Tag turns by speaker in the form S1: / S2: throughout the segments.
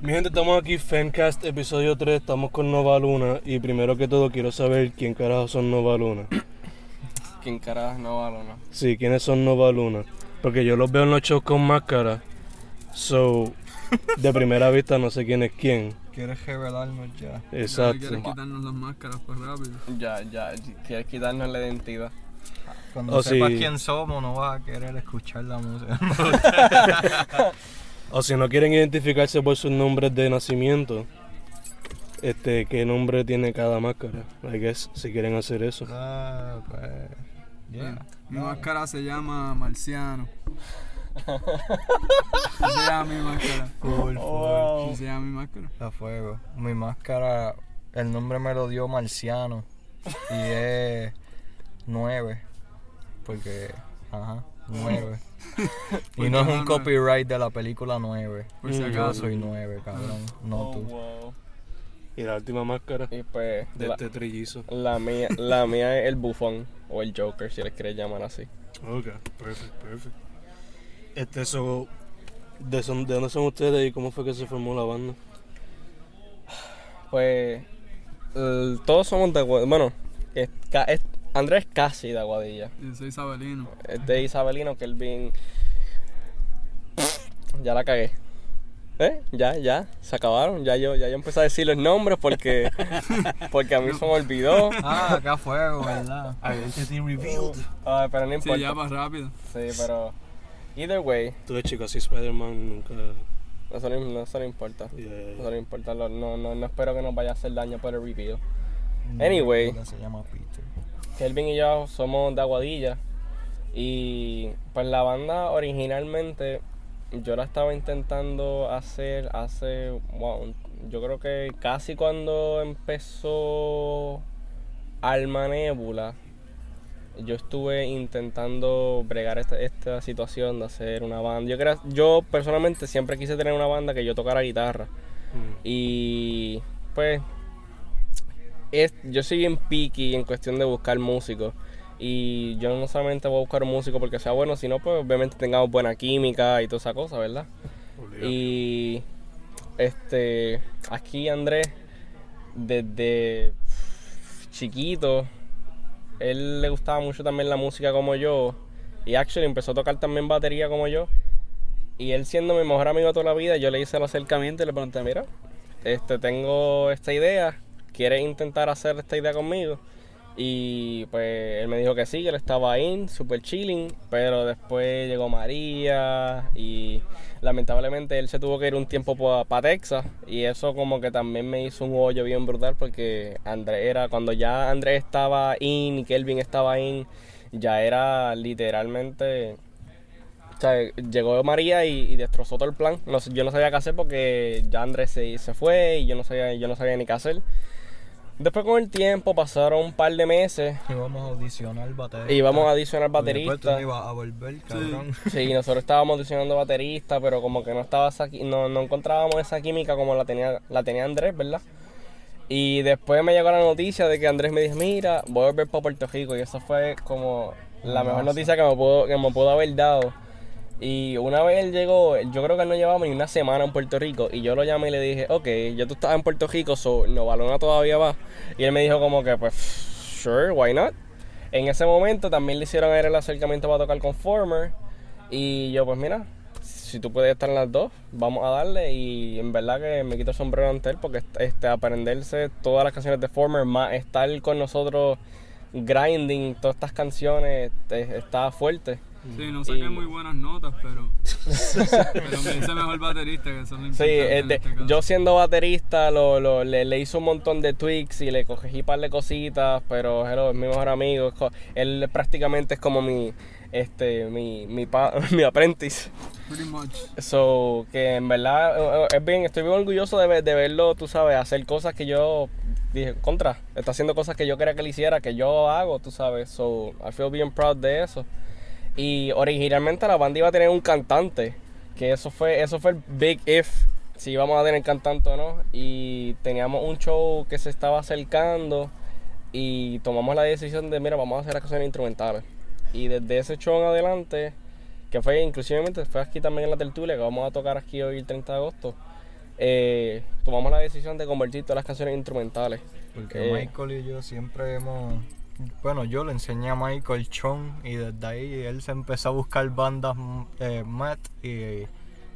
S1: Mi gente, estamos aquí, Fencast, episodio 3, estamos con Nova Luna y primero que todo quiero saber quién carajo son Nova Luna.
S2: ¿Quién carajo es Nova Luna?
S1: Sí, quiénes son Nova Luna. Porque yo los veo en los shows con máscara. So, de primera vista no sé quién es quién.
S3: ¿Quieres revelarnos ya?
S1: Exacto.
S4: ¿Quieres quitarnos las máscaras pues rápido?
S2: Ya, ya, quieres quitarnos la identidad.
S3: Cuando
S1: Oh,
S3: sepas
S1: sí.
S3: quién somos, no vas a querer escuchar la música.
S1: O si no quieren identificarse por sus nombres de nacimiento, este, qué nombre tiene cada máscara. I guess, si quieren hacer eso.
S3: ah, pues. Yeah.
S4: Mi máscara se llama Marciano. Se llama mi máscara.
S3: Full, full.
S4: Así se llama mi máscara.
S3: A fuego. Mi máscara, el nombre me lo dio Marciano. Y es 9. Porque, ajá, 9. y no es un copyright de la película 9.
S4: Por si
S1: Mm,
S3: Yo
S4: acaso.
S3: soy 9, cabrón. No
S2: Oh,
S3: tú.
S2: wow.
S1: Y la última máscara
S2: Y pues,
S1: de
S2: la,
S1: este trillizo.
S2: la mía, la mía es el bufón o el Joker, si les quieres llamar así.
S1: Ok, perfect, perfect. Este, so, ¿de, son- ¿de dónde son ustedes y cómo fue que se formó la banda?
S2: Pues, el- todos somos de. Bueno, es ca- es- Andrés es casi de Aguadilla.
S4: Yo soy Isabelino.
S2: Es de Isabelino, que él bien. Ya la cagué. ¿Eh? Ya, ya, se acabaron. Ya yo, ya yo empecé a decir los nombres porque, porque a mí se me olvidó.
S3: Ah, acá fuego, ¿verdad?
S1: Identity revealed.
S2: Ay, pero no
S4: Sí,
S2: importa.
S4: ya más rápido.
S2: Sí, pero. Either way,
S1: Tú chicos, así Spider-Man nunca.
S2: eso no, no- eso no importa.
S1: Yeah,
S2: Eso no importa. No, no, no espero que nos vaya a hacer daño por el review. Anyway.
S3: Porque Se llama Peter.
S2: Kelvin y yo somos de Aguadilla. Y pues la banda originalmente yo la estaba intentando hacer hace, wow, yo creo que casi cuando empezó Alma Nebula, yo estuve intentando bregar esta, esta situación de hacer una banda. Yo, yo personalmente siempre quise tener una banda que yo tocara guitarra.
S1: Mm.
S2: Y pues es, yo soy bien picky en cuestión de buscar músicos. Y yo no solamente voy a buscar un músico porque sea bueno, sino pues obviamente tengamos buena química y toda esa cosa, ¿verdad?
S1: Obligado.
S2: Y este aquí Andrés, desde chiquito, él le gustaba mucho también la música como yo. Y actually empezó a tocar también batería como yo. Y él siendo mi mejor amigo toda la vida, yo le hice el acercamiento y le pregunté, mira, este tengo esta idea, ¿quieres intentar hacer esta idea conmigo? Y pues él me dijo que sí, que él estaba ahí, super chilling, pero después llegó María y lamentablemente él se tuvo que ir un tiempo para Texas y eso como que también me hizo un hoyo bien brutal porque Andrés era, cuando ya Andrés estaba in y Kelvin estaba in, ya era literalmente... O sea, llegó María y, y destrozó todo el plan. No yo no sabía qué hacer porque ya Andrés se, se fue y yo no sabía, yo no sabía ni qué hacer. Después con el tiempo pasaron un par de meses
S3: Y vamos a audicionar baterista.
S2: y íbamos a adicionar
S3: Y después tú
S2: bateristas.
S3: no ibas a volver, cabrón.
S2: Sí, nosotros estábamos audicionando baterista, pero como que no estaba esa, no, no encontrábamos esa química como la tenía, la tenía Andrés, ¿verdad? Y después me llegó la noticia de que Andrés me dijo, mira, voy a volver para Puerto Rico. Y eso fue como la mejor noticia que me pudo, que me pudo haber dado. Y una vez él llegó, yo creo que él no llevaba ni una semana en Puerto Rico. Y yo lo llamé y le dije, ok, ya tú estás en Puerto Rico, so Novalona todavía va. Y él me dijo como que, pues, sure, why not? En ese momento también le hicieron el acercamiento para tocar con Former. Y yo, pues mira, si tú puedes estar en las dos, vamos a darle. Y en verdad que me quito el sombrero ante él porque este, aprenderse todas las canciones de Former, más estar con nosotros grinding todas estas canciones, este, está fuerte.
S4: Sí, no saqué
S2: Y-
S4: muy buenas notas, pero. pero me hice mejor baterista, que eso es lo
S2: Sí, eh,
S4: en este caso.
S2: yo siendo baterista lo, lo- le, le hice un montón de tweaks y le cogí un par de cositas, pero hello, es mi mejor amigo. Él prácticamente es como mi este mi, mi, pa- mi apprentice.
S4: Pretty much.
S2: So, que en verdad eh, eh, es bien, estoy bien orgulloso de, de verlo, tú sabes, hacer cosas que yo dije, contra, está haciendo cosas que yo quería que él hiciera, que yo hago, tú sabes. So, I feel bien proud de eso. Y originalmente la banda iba a tener un cantante, que eso fue, eso fue el big if, si íbamos a tener cantante o no. Y teníamos un show que se estaba acercando y tomamos la decisión de, mira, vamos a hacer las canciones instrumentales. Y desde ese show en adelante, que fue inclusivemente fue aquí también en la tertulia, que vamos a tocar aquí hoy el 30 de agosto, eh, tomamos la decisión de convertir todas las canciones en instrumentales.
S3: Porque
S2: Eh,
S3: Michael y yo siempre hemos. Bueno, yo le enseñé a Michael Chon y desde ahí él se empezó a buscar bandas mm, eh, Matt y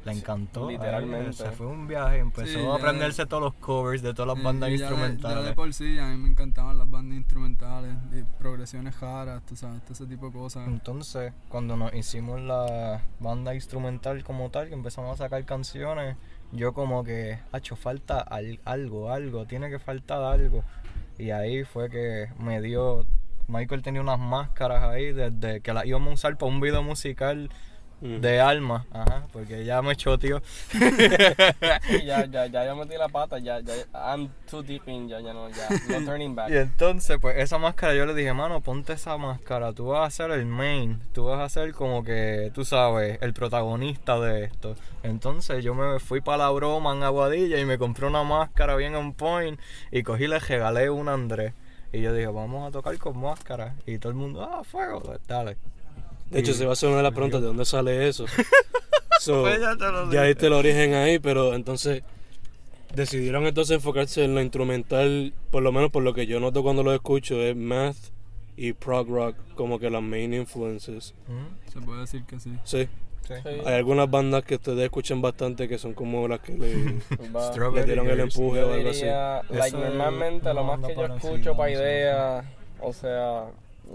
S3: le encantó. Ahí
S2: literalmente.
S3: Se fue un viaje, empezó
S4: Sí,
S3: a aprenderse todos los covers de todas las
S4: Y-
S3: bandas
S4: ya de-
S3: instrumentales.
S4: Ya de, por sí, a mí me encantaban las bandas instrumentales, y progresiones raras, tú sabes, todo ese tipo de cosas.
S3: Entonces, cuando nos hicimos la banda instrumental como tal, que empezamos a sacar canciones, yo como que, hecho falta al- algo, algo, tiene que faltar algo. Y ahí fue que me dio, Michael tenía unas máscaras ahí desde que las íbamos a usar para un video musical
S1: Mm.
S3: de alma, ajá, porque ya me choteó.
S2: Sí, ya, ya, ya yo metí la pata, ya, ya, I'm too deep in, ya, ya no, ya, no turning back.
S3: Y entonces, pues esa máscara yo le dije, mano, ponte esa máscara, tú vas a ser el main, tú vas a ser como que, tú sabes, el protagonista de esto. Entonces yo me fui para la broma en Aguadilla y me compré una máscara bien on point y cogí y le regalé una a Andrés. Y yo dije, vamos a tocar con máscara. Y todo el mundo, ah, fuego, dale.
S1: De hecho, se va a hacer una de las preguntas de dónde sale eso. So,
S3: Pues ya te lo
S1: ya diste el origen ahí, pero entonces decidieron entonces enfocarse en lo instrumental, por lo menos por lo que yo noto cuando lo escucho, es math y prog rock como que las main influences.
S3: Mm,
S4: Se puede decir que sí.
S1: Sí, hay algunas bandas que ustedes escuchan bastante que son como las que le, dieron el empuje
S2: Yo
S1: o algo así.
S2: like, normalmente lo más que yo escucho para ideas, o sea,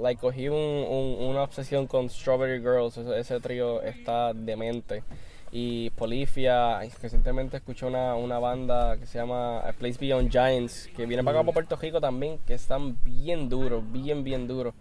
S2: like, cogí un, un- una obsesión con Strawberry Girls, ese, ese trío está demente. Y Polifia, recientemente escuché una, una banda que se llama A Place Beyond Giants, que viene para acá, para Puerto Rico también, que están bien duros, bien, bien duros.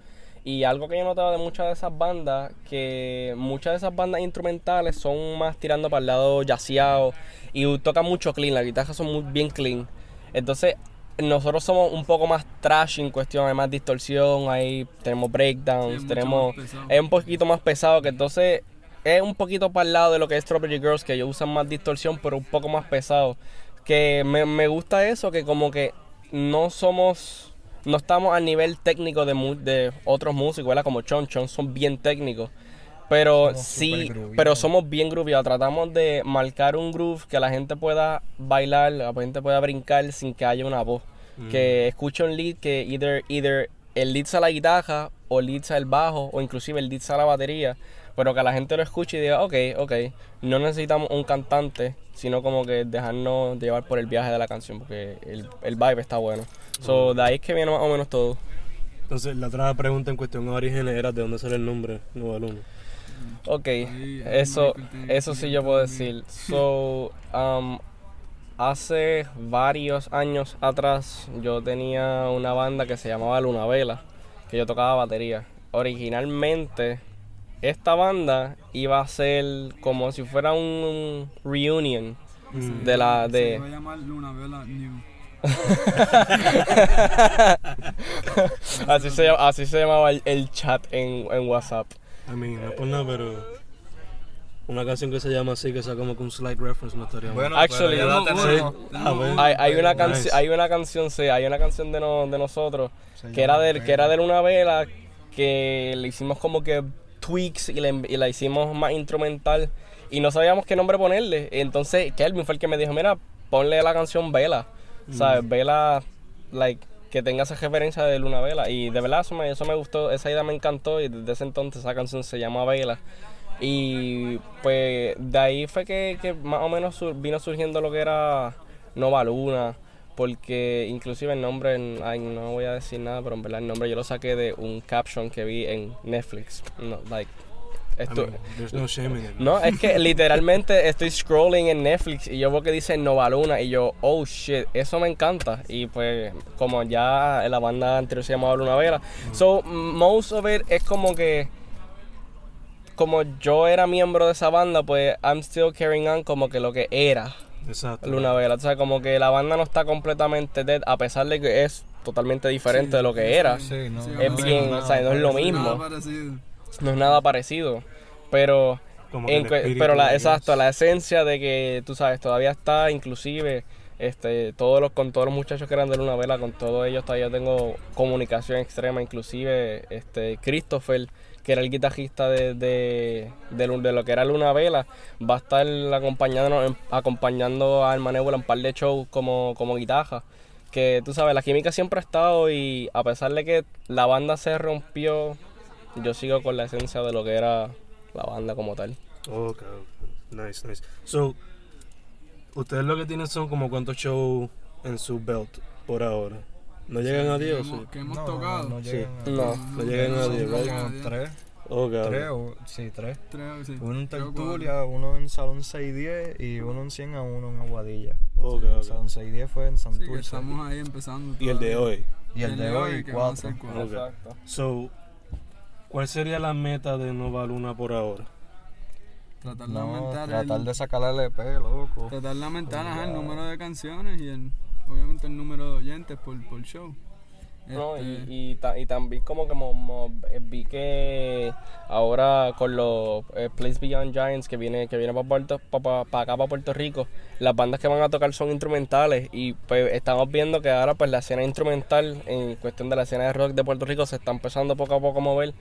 S2: Y algo que yo he notado de muchas de esas bandas, que muchas de esas bandas instrumentales son más tirando para el lado jazzeado y tocan mucho clean, las guitarras son muy bien clean. Entonces, nosotros somos un poco más trash en cuestión, hay más distorsión, ahí tenemos breakdowns, tenemos... Es un poquito más pesado, que entonces es un poquito para el lado de lo que es Strawberry Girls, que ellos usan más distorsión, pero un poco más pesado. Que me, me gusta eso, que como que no somos, no estamos al nivel técnico de, de otros músicos, ¿verdad? Como Chon Chon, son bien técnicos. Pero
S3: Somos
S2: sí, pero somos bien grooveados. Tratamos de marcar un groove que la gente pueda bailar, la gente pueda brincar sin que haya una voz. Que escuche un lead que either, either el lead sea la guitarra, o el lead sea el bajo, o inclusive el lead sea la batería. Pero que la gente lo escuche y diga, ok, ok, no necesitamos un cantante, sino como que dejarnos llevar por el viaje de la canción, porque el, el vibe está bueno. So, de ahí es que viene más o menos todo.
S1: Entonces, la otra pregunta en cuestión de orígenes era de dónde sale el nombre Nueva Luna.
S2: Ok, eso, eso sí yo puedo decir. So, um, hace varios años atrás yo tenía una banda que se llamaba Luna Vela, que yo tocaba batería. Originalmente, esta banda iba a ser como si fuera un reunion
S1: Mm.
S2: de la
S4: Se
S2: de
S4: va a llamar Luna Vela New.
S2: así se así se llamaba el, el chat en, en WhatsApp.
S1: I mean, no por nada, pero una canción que se llama así, que sea como que un slight reference, no estaría mal.
S3: Bueno,
S2: Actually,
S3: pero ya.
S1: Ah, bueno.
S2: Hay, hay una
S1: Nice.
S2: canción, hay una canción, sí, hay una canción de, no- de nosotros
S3: Se
S2: que era
S3: llama
S2: de, que era
S3: Vela.
S2: de una vela que le hicimos como que tweaks y, le- y la hicimos más instrumental y no sabíamos qué nombre ponerle. Entonces Kelvin fue el que me dijo, mira, ponle la canción Vela, ¿sabes? Vela, like, que tenga esa referencia de Luna Vela. Y de verdad eso me, eso me gustó, esa idea me encantó y desde ese entonces esa canción se llama Vela. Y pues de ahí fue que, que más o menos vino surgiendo lo que era Nova Luna, porque inclusive el nombre, ay, no voy a decir nada, pero en verdad el nombre yo lo saqué de un caption que vi en Netflix. No, like,
S1: I
S2: esto,
S1: mean, there's no shame in it.
S2: no, es que literalmente estoy scrolling en Netflix y yo veo que dice Nova Luna y yo, oh shit, eso me encanta. Y pues, como ya la banda anterior se llamaba Luna Vela. So, most of it es como que, como yo era miembro de esa banda, pues I'm still carrying on como que lo que era
S1: Exacto.
S2: Luna Vela. O sea, como que la banda no está completamente dead, a pesar de que es totalmente diferente de lo que era.
S3: Sí, no,
S2: Es
S3: no,
S2: bien,
S3: no,
S2: o sea, no es lo mismo. No es nada parecido. Pero
S1: Como
S2: en pero la, exacto, la esencia de que tú sabes, todavía está inclusive este todos los con todos los muchachos que eran de Luna Vela, con todos ellos todavía tengo comunicación extrema, inclusive este Christopher que era el guitarrista de, de, de, de lo que era Luna Vela, va a estar acompañándonos, acompañando a Alma Nebula en un par de shows como, como guitarra. Que tú sabes, la química siempre ha estado y a pesar de que la banda se rompió, yo sigo con la esencia de lo que era la banda como tal.
S1: Ok. Nice, nice. So, ustedes lo que tienen son como cuántos shows en su belt por ahora. ¿No llegan a
S4: que
S1: 10 o
S4: hemos-
S1: sí?
S4: Que hemos
S3: No,
S4: tocado.
S3: No,
S1: Sí.
S3: llegan a-
S2: No.
S1: No llegan a
S4: no,
S1: 10,
S4: no llegan a
S3: como
S4: 10.
S3: tres,
S1: Ok, ok.
S3: tres, o- sí, tres.
S4: Tres, sí.
S3: Uno en
S4: cuatro.
S3: Tertulia, uno en Salón 610 y uno en 100 a 1 en Aguadilla.
S1: Ok, ok.
S3: Salón 610 fue en
S4: Sí,
S3: Santurce.
S4: estamos ahí empezando.
S1: Y el de hoy.
S3: Y el de hoy, 4.
S1: Ok.
S2: Exacto.
S1: So, ¿cuál sería la meta de Nova Luna por ahora?
S4: Tratar de
S3: No,
S4: aumentar
S3: tratar
S4: el,
S3: de sacarle el EP, loco.
S4: tratar de aumentar ajá, el número de canciones y el, obviamente el número de oyentes por, por show.
S2: No, y,
S4: Este,
S2: y, ta- y también como que mo- mo- eh, vi que ahora con los eh, Place Beyond Giants que viene que viene para Puerto pa, pa- acá para Puerto Rico, las bandas que van a tocar son instrumentales y pues estamos viendo que ahora pues la escena instrumental en cuestión de la escena de rock de Puerto Rico se está empezando poco a poco a mover.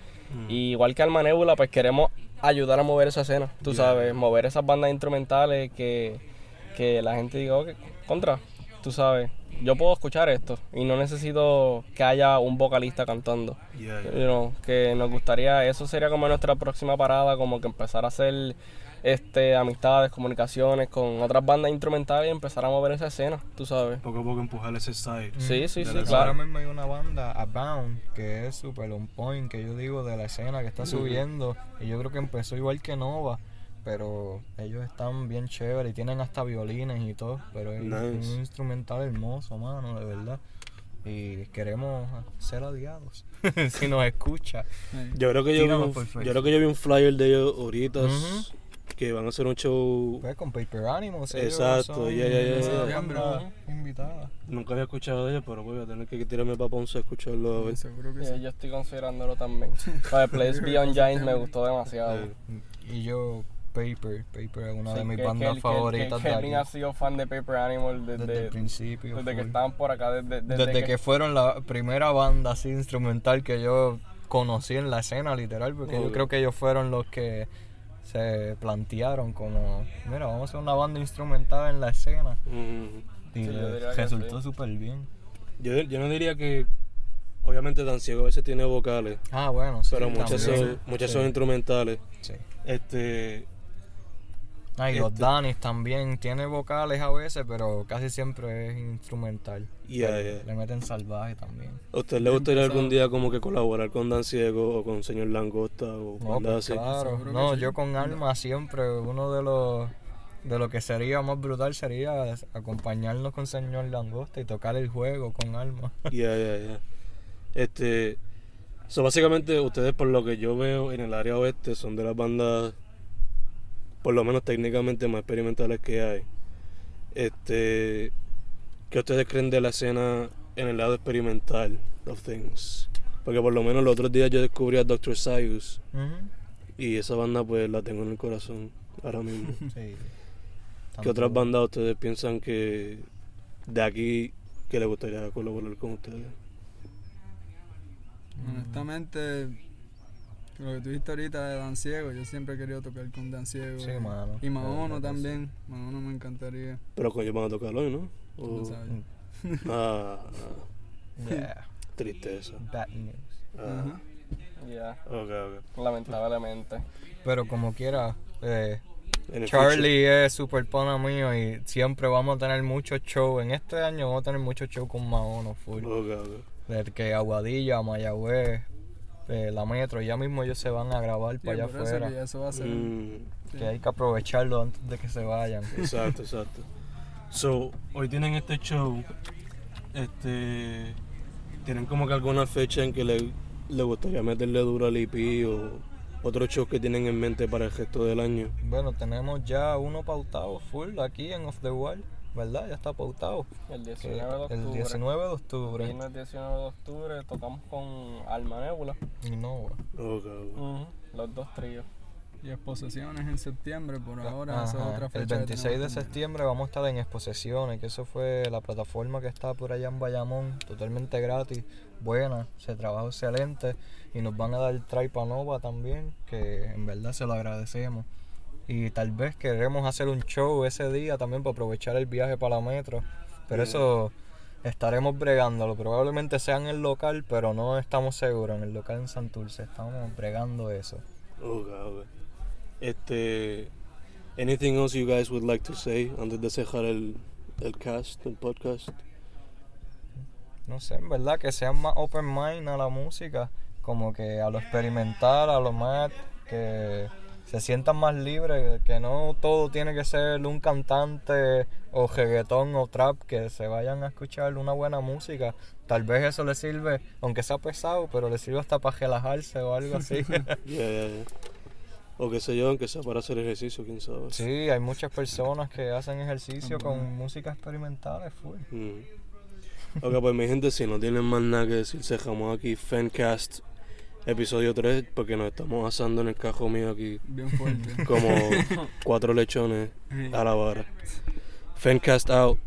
S2: Y igual que Alma Nebula, pues queremos ayudar a mover esa escena, tú
S1: Yeah.
S2: sabes, mover esas bandas instrumentales que, que la gente diga, ok, contra, tú sabes, yo puedo escuchar esto y no necesito que haya un vocalista cantando.
S1: Yeah, yeah.
S2: You know, que nos gustaría, eso sería como nuestra próxima parada, como que empezar a hacer este amistades, comunicaciones con otras bandas instrumentales y empezar a mover esa escena, tú sabes.
S1: Poco a poco empujar ese side.
S2: Sí, sí,
S1: de
S2: sí,
S1: la
S2: claro.
S3: Ahora mismo hay una banda, Abound, que es super on point, que yo digo de la escena que está subiendo. Y yo creo que empezó igual que Nova, pero ellos están bien chéveres y tienen hasta violines y todo. Pero es
S1: Nice.
S3: un instrumental hermoso, mano, de verdad. Y queremos ser aliados, si nos escucha.
S1: Yo creo que yo vi, un, yo creo que yo vi un flyer de ellos ahorita que van a hacer un show.
S3: Pues con Paper Animals.
S1: Exacto, ya, ya, ya,
S3: invitada.
S1: Nunca había escuchado de ellos, pero voy a tener que tirarme para Ponce a escucharlo a ver.
S4: Seguro que
S2: Sí,
S4: sí.
S2: yo estoy considerándolo también. Para Place Beyond Giants me gustó demasiado.
S3: Y yo, Paper, Paper es una
S2: Sí,
S3: de mis
S2: que-
S3: bandas
S2: que- que-
S3: favoritas
S2: que
S3: de
S2: Kelvin
S3: aquí.
S2: ha sido fan de Paper Animal desde,
S3: Desde el principio.
S2: desde que estaban por acá, desde, desde,
S3: Desde que fueron la primera banda así instrumental que yo conocí en la escena, literal, porque yo creo que ellos fueron los que se plantearon como, mira, vamos a hacer una banda instrumental en la escena.
S1: mm,
S3: Y
S2: Sí,
S3: les resultó
S2: sí.
S3: súper bien.
S1: yo, yo no diría que. Obviamente, Dan Ciego a veces tiene vocales,
S3: Ah, bueno, sí.
S1: pero muchas, son, muchas
S3: Sí,
S1: son instrumentales.
S3: sí.
S1: Este.
S3: Ah, y los
S1: Este-
S3: Danis también tiene vocales a veces, pero casi siempre es instrumental.
S1: Yeah, yeah.
S3: Le meten salvaje también.
S1: ¿A usted le gustaría algún día como que colaborar con Dan Ciego o con Señor Langosta o
S3: No, pues
S1: así?
S3: claro. No,
S4: sí.
S3: yo con Alma siempre, uno de los de lo que sería más brutal sería acompañarnos con señor Langosta y tocar el juego con Alma.
S1: Ya, ya, ya. Este. So, básicamente, ustedes, por lo que yo veo en el área oeste, son de las bandas, por lo menos técnicamente, más experimentales que hay. Este. ¿Qué ustedes creen de la escena en el lado experimental of things? Porque por lo menos los otros días yo descubrí a Dr. Sayus y esa banda, pues la tengo en el corazón ahora mismo.
S3: Sí.
S1: ¿Qué otras bandas ustedes piensan que de aquí que les gustaría colaborar con ustedes?
S4: Honestamente, lo que tú dijiste ahorita de Dan Ciego, yo siempre he querido tocar con Dan Ciego.
S3: Sí, mano.
S4: Y Maono
S3: que
S4: también. Maono me encantaría.
S1: Pero con ellos van a tocar hoy, ¿no? O-
S4: lo sabes.
S1: Ah, ah.
S3: Yeah.
S1: tristeza.
S3: Bad news.
S1: Ah,
S4: Ajá.
S2: Ya,
S1: ok, ok.
S2: lamentablemente.
S3: Pero como quiera, eh, Charlie es super pana mío y siempre vamos a tener muchos shows. En este año vamos a tener muchos shows con Maono full.
S1: future. Ok, ok.
S3: Del que Aguadilla, Mayagüez, eh, la Metro, ya mismo ellos se van a grabar
S4: Sí,
S3: para allá afuera.
S4: que eso va a ser.
S1: Mm,
S4: sí.
S3: Que hay que aprovecharlo antes de que se vayan.
S1: exacto, exacto. So, hoy tienen este show. Este. ¿Tienen como que alguna fecha en que le, le gustaría meterle duro al EP o otros shows que tienen en mente para el resto del año?
S3: Bueno, tenemos ya uno pautado full aquí en Off the Wall, ¿verdad? Ya está pautado.
S2: El
S3: Que
S2: 19 de octubre.
S3: el 19 de octubre.
S2: Viernes 19 de octubre tocamos con Alma Nebula.
S3: Y no,
S1: Ok, ok.
S2: Los dos tríos.
S4: Y exposiciones en septiembre, por ahora, esa es
S3: Ajá,
S4: otra fecha.
S3: El
S4: que
S3: 26 de septiembre vamos a estar en exposiciones, que eso fue la plataforma que está por allá en Bayamón, totalmente gratis, buena, se trabaja excelente y nos van a dar Nova también, que en verdad se lo agradecemos. Y tal vez queremos hacer un show ese día también para aprovechar el viaje para la metro, pero
S1: Bien.
S3: eso estaremos bregándolo, probablemente sea en el local, pero no estamos seguros, en el local en Santurce, estamos bregando eso.
S1: Ok, ok. Este. Anything else you guys would like to say antes de cerrar el, el cast, el podcast?
S3: no sé, en verdad, que sean más open mind a la música, como que a lo experimental, a lo más, que se sientan más libres, que no todo tiene que ser un cantante o reggaetón o trap, que se vayan a escuchar una buena música. Tal vez eso les sirve, aunque sea pesado, pero les sirve hasta para relajarse o algo así.
S1: Yeah, yeah, yeah. O qué sé yo, aunque sea para hacer ejercicio, quién sabe.
S3: sí, hay muchas personas que hacen ejercicio con música experimental, es full.
S1: Mm. Ok, pues mi gente, si no tienen más nada que decir, cerramos aquí Fancast episodio 3, porque nos estamos asando en el cajo mío aquí
S4: Bien fuerte.
S1: como cuatro lechones a la vara. Fancast out.